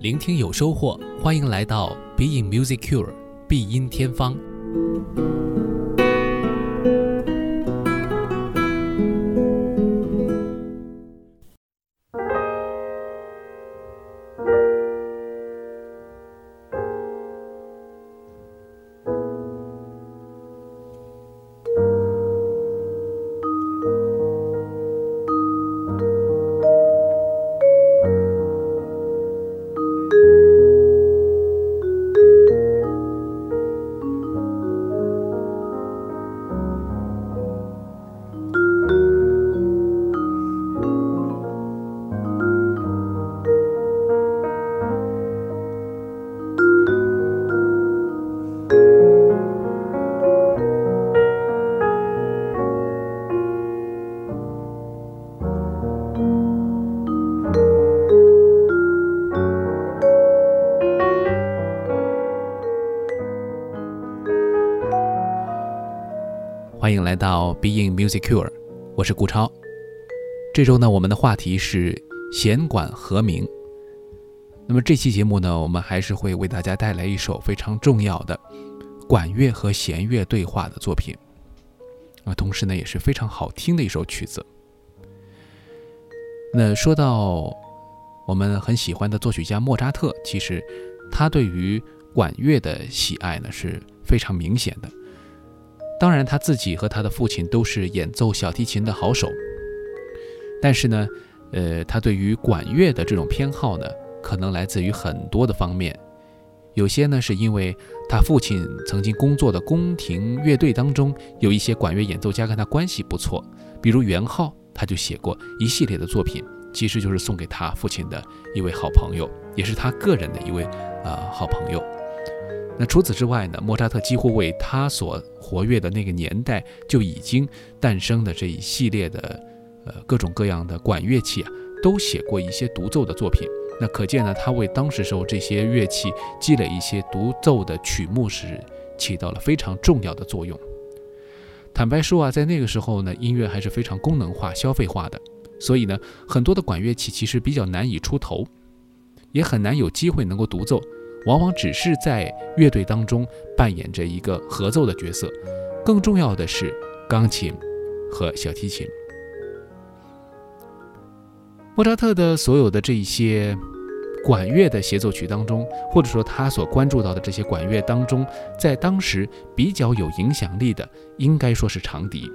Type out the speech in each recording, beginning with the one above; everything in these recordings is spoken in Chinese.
聆听有收获，欢迎来到 BE IN Music Cure 必音天方。Being Music Cure，我是顾超。这周呢，我们的话题是弦管和鸣。那么这期节目呢，我们还是会为大家带来一首非常重要的管乐和弦乐对话的作品，啊，同时呢也是非常好听的一首曲子。那说到我们很喜欢的作曲家莫扎特，其实他对于管乐的喜爱呢是非常明显的。当然，他自己和他的父亲都是演奏小提琴的好手，但是呢，呃，他对于管乐的这种偏好呢，可能来自于很多的方面。有些呢，是因为他父亲曾经工作的宫廷乐队当中有一些管乐演奏家跟他关系不错，比如元昊，他就写过一系列的作品，其实就是送给他父亲的一位好朋友，也是他个人的一位呃好朋友。那除此之外呢，莫扎特几乎为他所活跃的那个年代就已经诞生的这一系列的，呃各种各样的管乐器啊，都写过一些独奏的作品。那可见呢，他为当时时候这些乐器积累一些独奏的曲目是起到了非常重要的作用。坦白说啊，在那个时候呢，音乐还是非常功能化、消费化的，所以呢，很多的管乐器其实比较难以出头，也很难有机会能够独奏。往往只是在乐队当中扮演着一个合奏的角色，更重要的是钢琴和小提琴。莫扎特的所有的这一些管乐的协奏曲当中，或者说他所关注到的这些管乐当中，在当时比较有影响力的，应该说是长笛。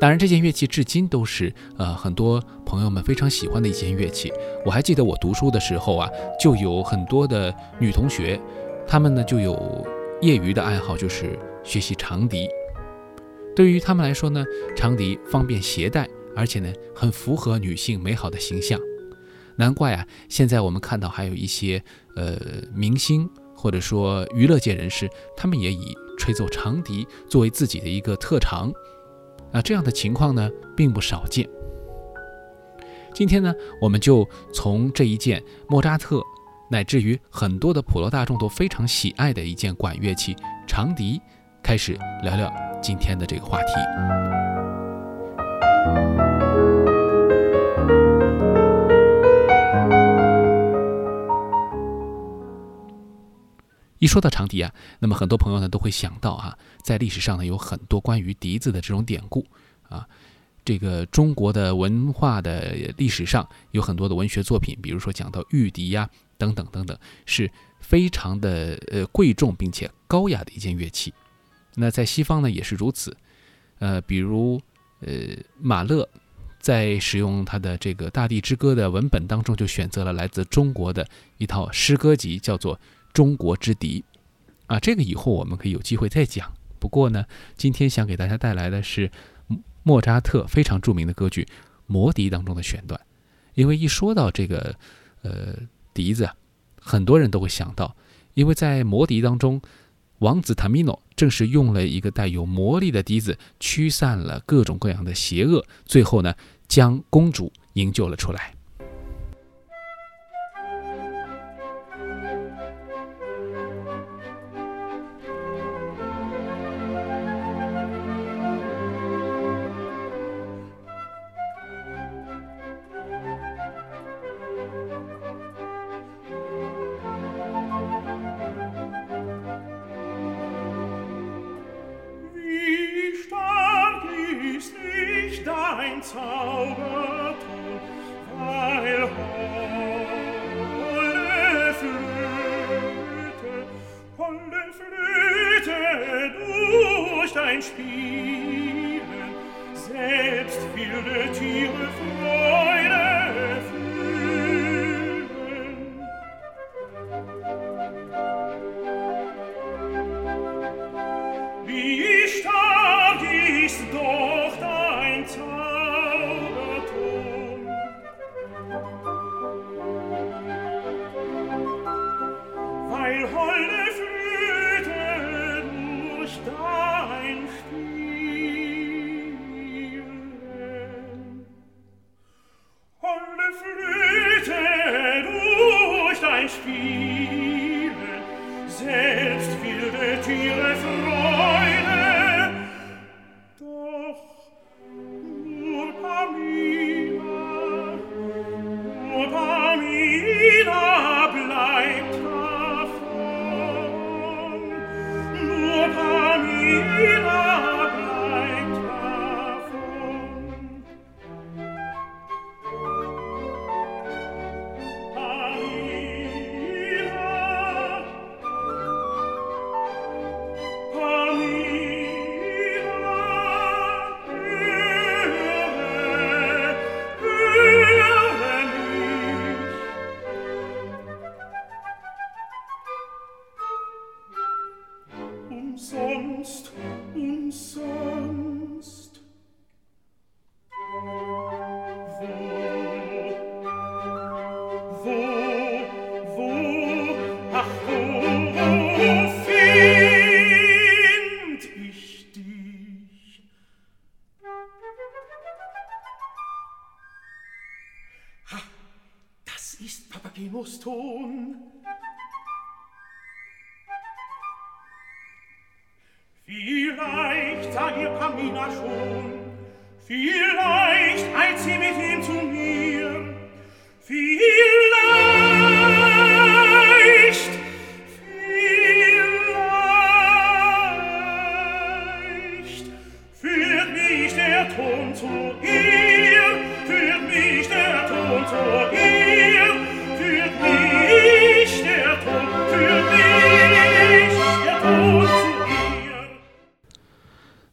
当然，这件乐器至今都是呃很多朋友们非常喜欢的一件乐器。我还记得我读书的时候啊，就有很多的女同学，她们呢就有业余的爱好，就是学习长笛。对于她们来说呢，长笛方便携带，而且呢很符合女性美好的形象。难怪啊，现在我们看到还有一些呃明星或者说娱乐界人士，他们也以吹奏长笛作为自己的一个特长。那这样的情况呢，并不少见。今天呢，我们就从这一件莫扎特乃至于很多的普罗大众都非常喜爱的一件管乐器——长笛，开始聊聊今天的这个话题。一说到长笛啊，那么很多朋友呢都会想到啊，在历史上呢有很多关于笛子的这种典故啊，这个中国的文化的历史上有很多的文学作品，比如说讲到玉笛呀等等等等，是非常的呃贵重并且高雅的一件乐器。那在西方呢也是如此，呃，比如呃马勒在使用他的这个《大地之歌》的文本当中，就选择了来自中国的一套诗歌集，叫做。中国之敌，啊，这个以后我们可以有机会再讲。不过呢，今天想给大家带来的是莫扎特非常著名的歌剧《魔笛》当中的选段。因为一说到这个呃笛子啊，很多人都会想到，因为在《魔笛》当中，王子塔米诺正是用了一个带有魔力的笛子驱散了各种各样的邪恶，最后呢，将公主营救了出来。ein Zauberton, weil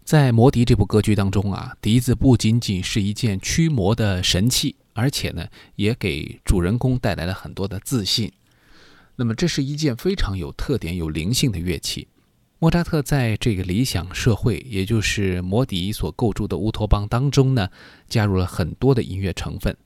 在《魔笛》这部歌剧当中啊，笛子不仅仅是一件驱魔的神器，而且呢，也给主人公带来了很多的自信。那么，这是一件非常有特点、有灵性的乐器。莫扎特在这个理想社会，也就是摩笛所构筑的乌托邦当中呢，加入了很多的音乐成分，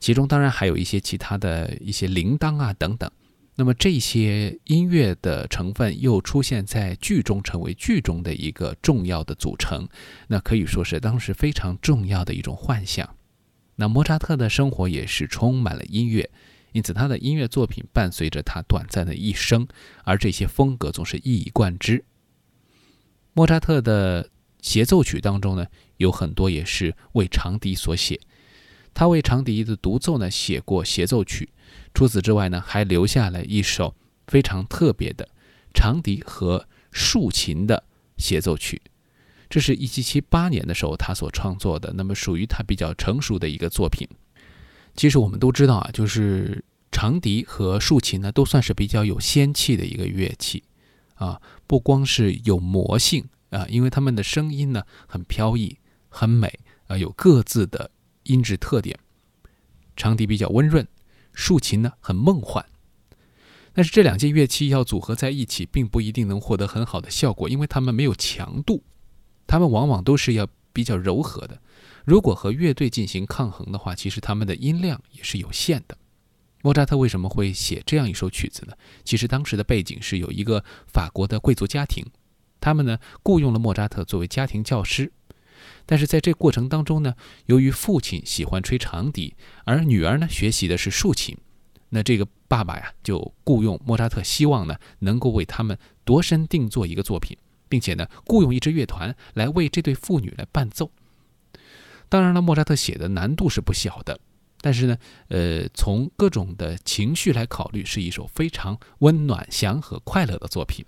其中当然还有一些其他的一些铃铛啊等等。那么这些音乐的成分又出现在剧中，成为剧中的一个重要的组成，那可以说是当时非常重要的一种幻想。那莫扎特的生活也是充满了音乐，因此他的音乐作品伴随着他短暂的一生，而这些风格总是一以贯之。莫扎特的协奏曲当中呢，有很多也是为长笛所写，他为长笛的独奏呢写过协奏曲。除此之外呢，还留下了一首非常特别的长笛和竖琴的协奏曲，这是一七七八年的时候他所创作的，那么属于他比较成熟的一个作品。其实我们都知道啊，就是长笛和竖琴呢，都算是比较有仙气的一个乐器啊，不光是有魔性啊，因为它们的声音呢很飘逸、很美啊，有各自的音质特点。长笛比较温润。竖琴呢很梦幻，但是这两件乐器要组合在一起，并不一定能获得很好的效果，因为它们没有强度，它们往往都是要比较柔和的。如果和乐队进行抗衡的话，其实他们的音量也是有限的。莫扎特为什么会写这样一首曲子呢？其实当时的背景是有一个法国的贵族家庭，他们呢雇佣了莫扎特作为家庭教师。但是在这过程当中呢，由于父亲喜欢吹长笛，而女儿呢学习的是竖琴，那这个爸爸呀就雇佣莫扎特，希望呢能够为他们度身定做一个作品，并且呢雇佣一支乐团来为这对父女来伴奏。当然了，莫扎特写的难度是不小的，但是呢，呃，从各种的情绪来考虑，是一首非常温暖、祥和、快乐的作品。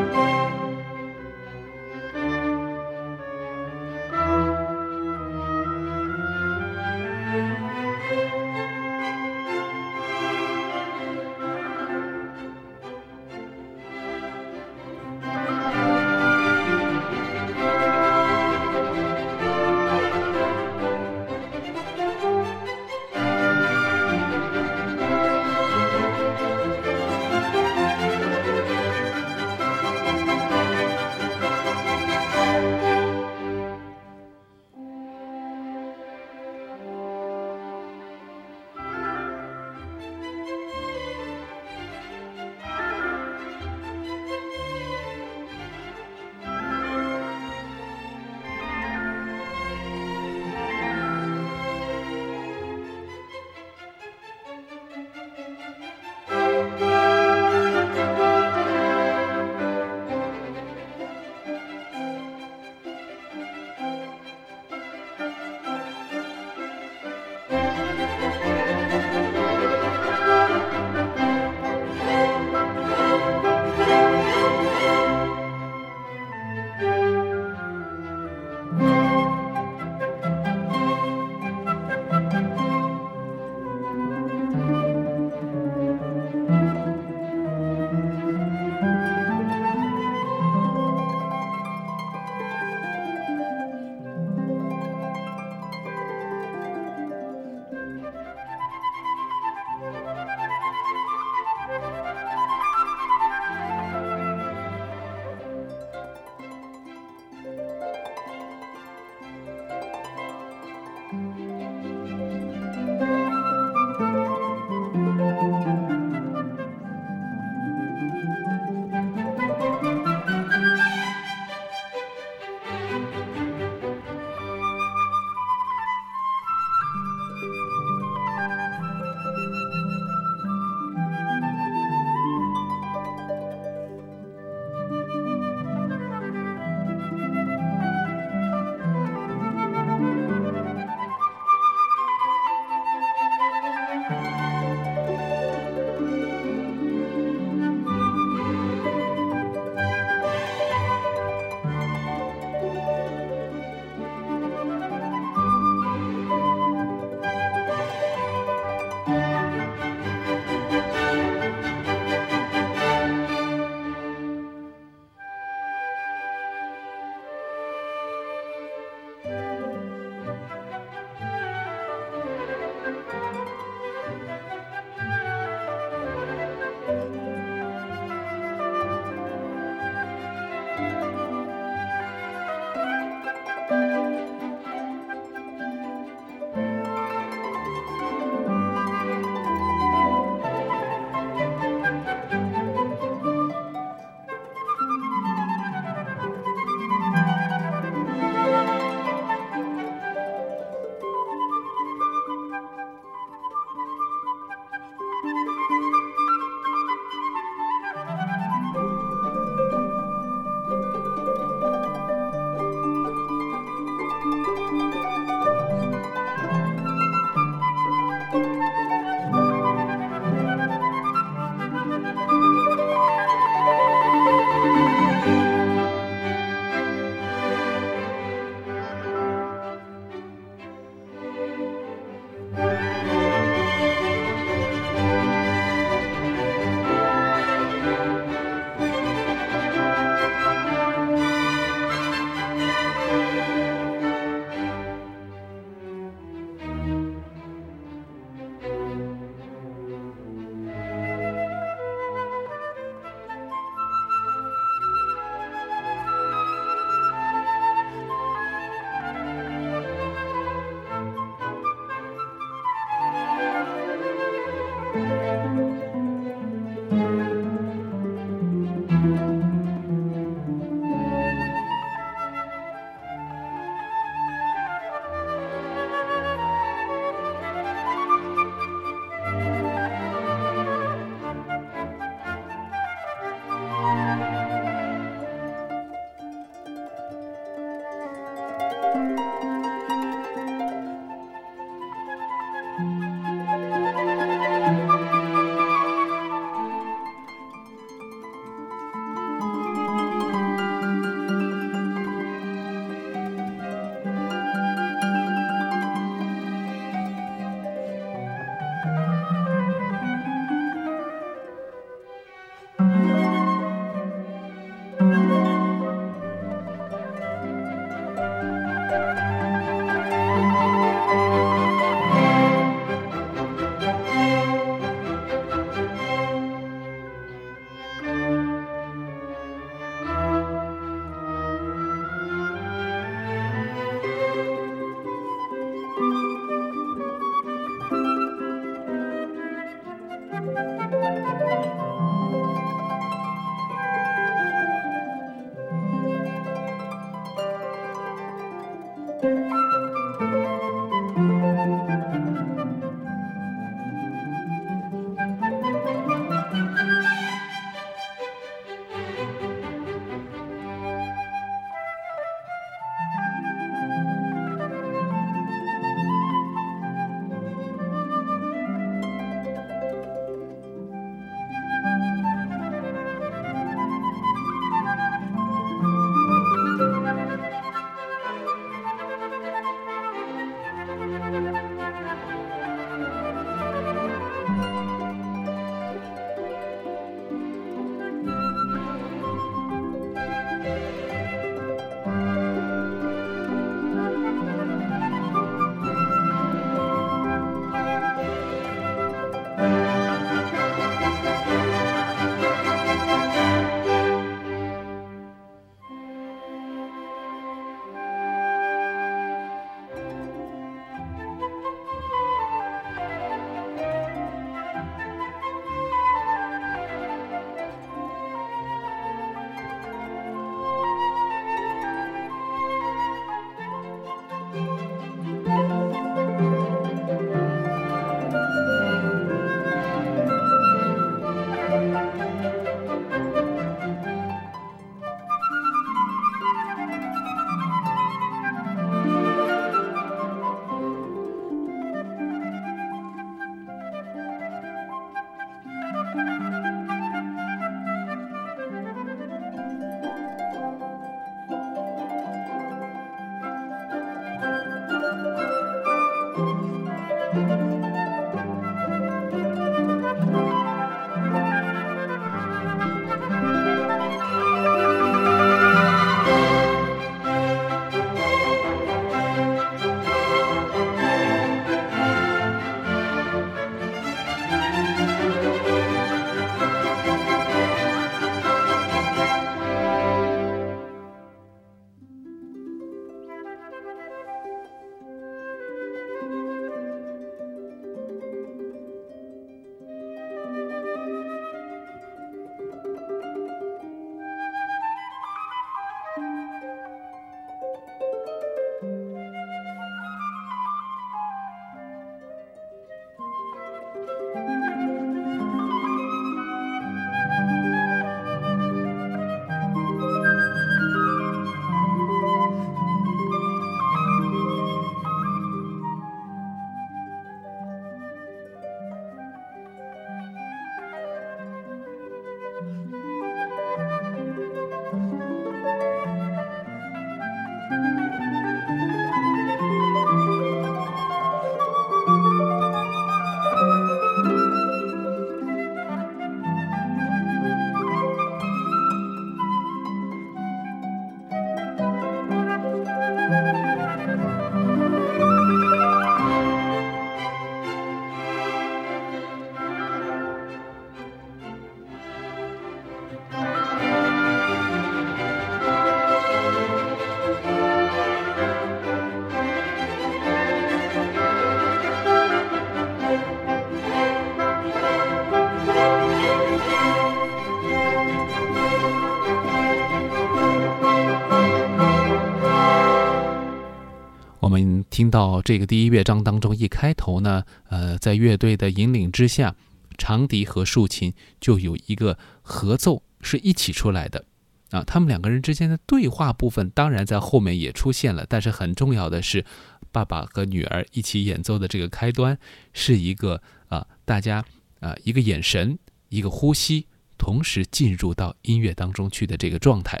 听到这个第一乐章当中，一开头呢，呃，在乐队的引领之下，长笛和竖琴就有一个合奏是一起出来的。啊，他们两个人之间的对话部分，当然在后面也出现了。但是很重要的是，爸爸和女儿一起演奏的这个开端，是一个啊，大家啊，一个眼神，一个呼吸，同时进入到音乐当中去的这个状态。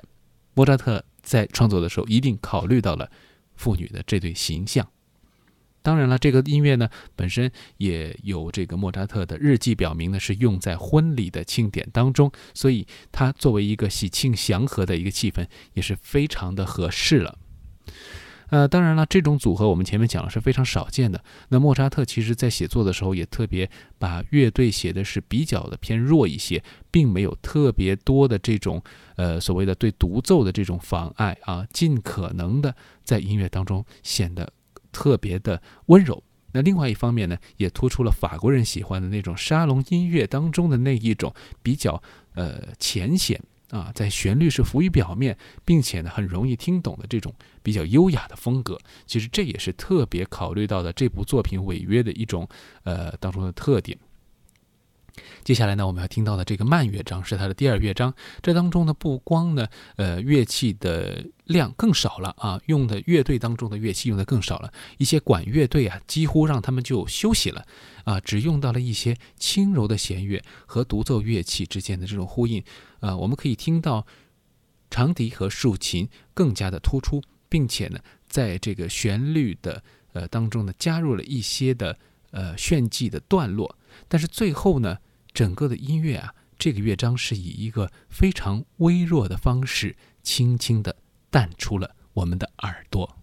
莫扎特在创作的时候，一定考虑到了妇女的这对形象。当然了，这个音乐呢本身也有这个莫扎特的日记表明呢是用在婚礼的庆典当中，所以它作为一个喜庆祥和的一个气氛也是非常的合适了。呃，当然了，这种组合我们前面讲了是非常少见的。那莫扎特其实在写作的时候也特别把乐队写的是比较的偏弱一些，并没有特别多的这种呃所谓的对独奏的这种妨碍啊，尽可能的在音乐当中显得。特别的温柔。那另外一方面呢，也突出了法国人喜欢的那种沙龙音乐当中的那一种比较呃浅显啊，在旋律是浮于表面，并且呢很容易听懂的这种比较优雅的风格。其实这也是特别考虑到的这部作品违约的一种呃当中的特点。接下来呢，我们要听到的这个慢乐章是它的第二乐章。这当中呢，不光呢，呃，乐器的量更少了啊，用的乐队当中的乐器用的更少了，一些管乐队啊，几乎让他们就休息了啊，只用到了一些轻柔的弦乐和独奏乐器之间的这种呼应啊，我们可以听到长笛和竖琴更加的突出，并且呢，在这个旋律的呃当中呢，加入了一些的呃炫技的段落，但是最后呢。整个的音乐啊，这个乐章是以一个非常微弱的方式，轻轻地淡出了我们的耳朵。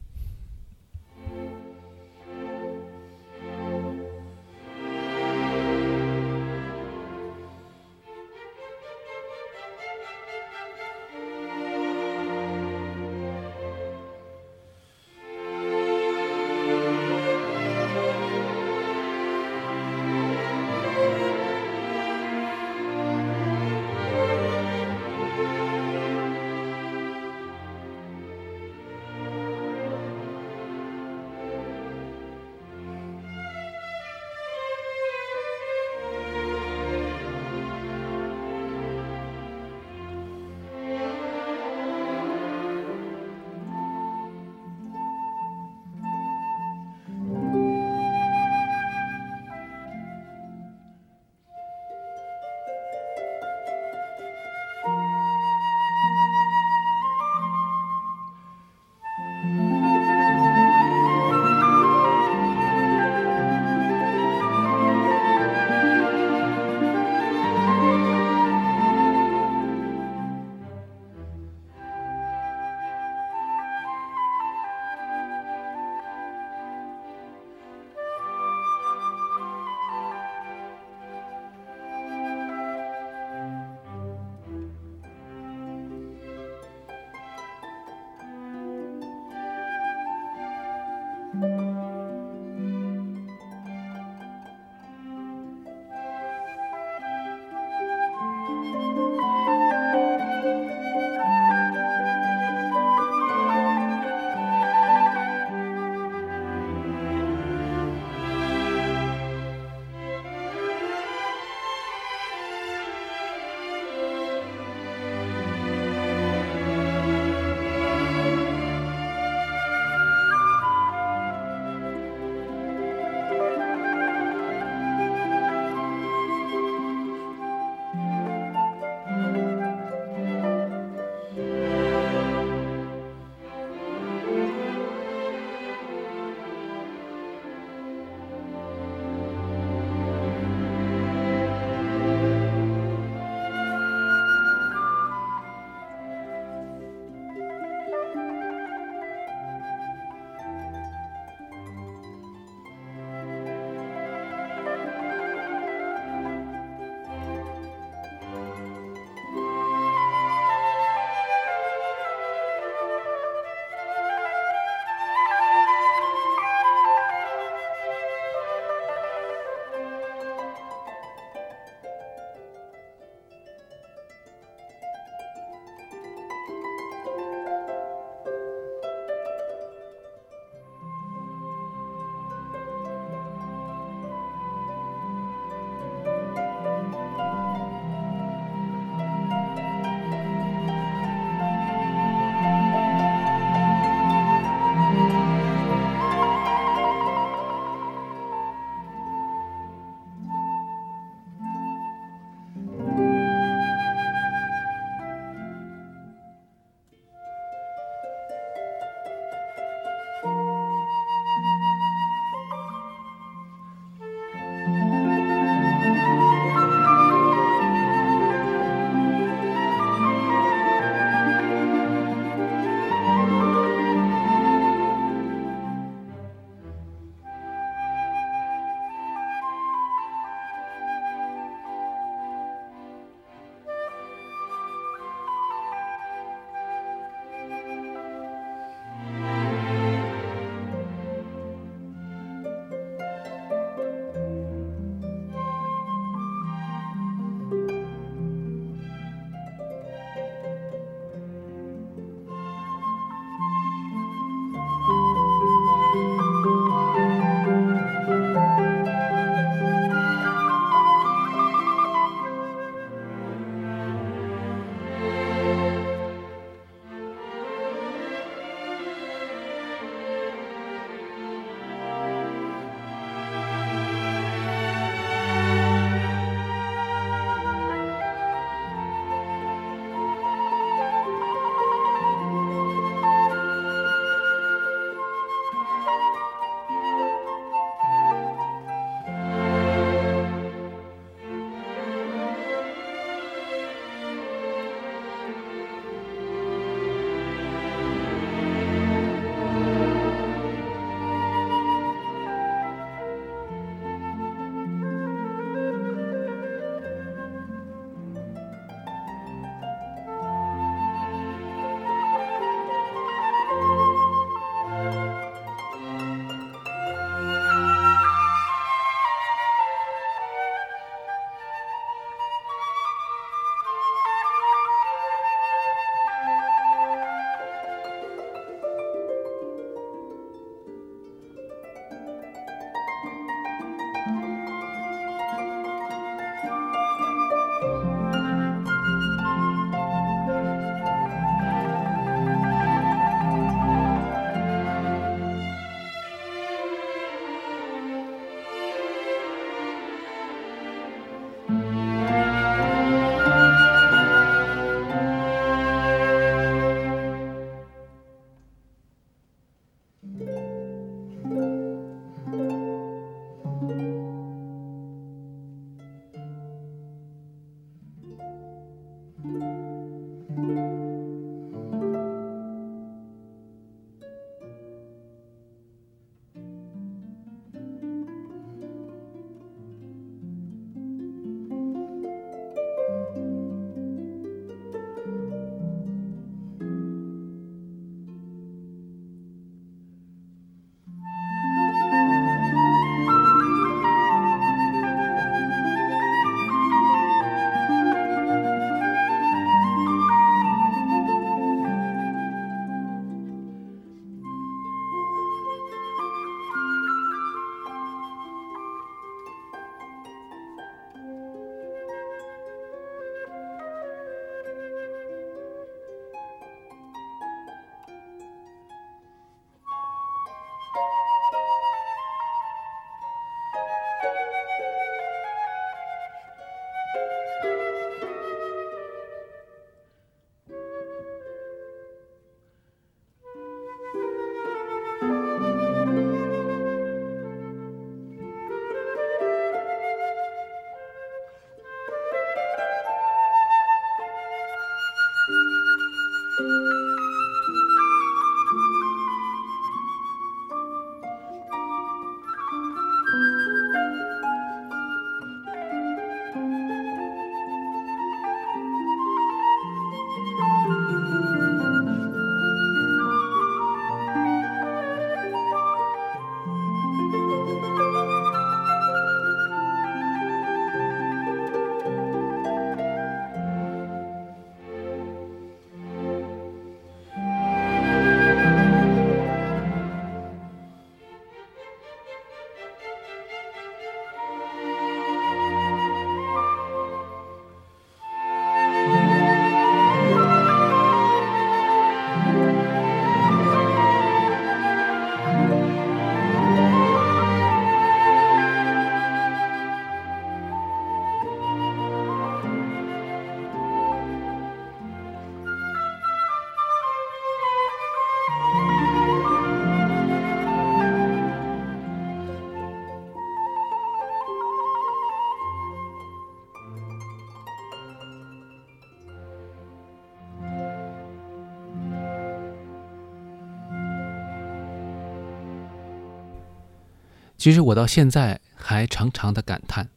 其实我到现在还常常的感叹，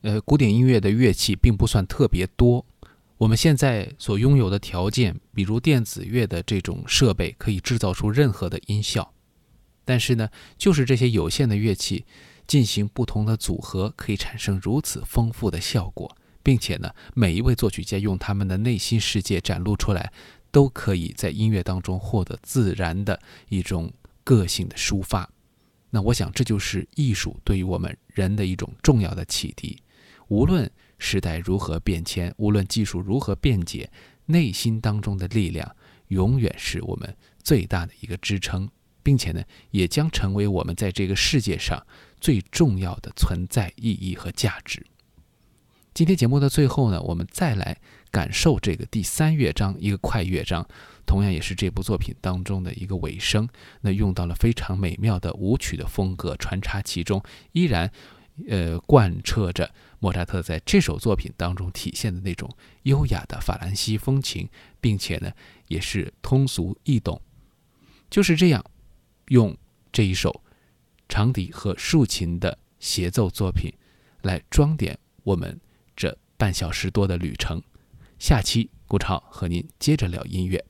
呃，古典音乐的乐器并不算特别多。我们现在所拥有的条件，比如电子乐的这种设备，可以制造出任何的音效。但是呢，就是这些有限的乐器进行不同的组合，可以产生如此丰富的效果，并且呢，每一位作曲家用他们的内心世界展露出来，都可以在音乐当中获得自然的一种个性的抒发。那我想，这就是艺术对于我们人的一种重要的启迪，无论。时代如何变迁，无论技术如何便捷，内心当中的力量永远是我们最大的一个支撑，并且呢，也将成为我们在这个世界上最重要的存在意义和价值。今天节目的最后呢，我们再来感受这个第三乐章，一个快乐章，同样也是这部作品当中的一个尾声。那用到了非常美妙的舞曲的风格穿插其中，依然。呃，贯彻着莫扎特在这首作品当中体现的那种优雅的法兰西风情，并且呢，也是通俗易懂。就是这样，用这一首长笛和竖琴的协奏作品来装点我们这半小时多的旅程。下期顾超和您接着聊音乐。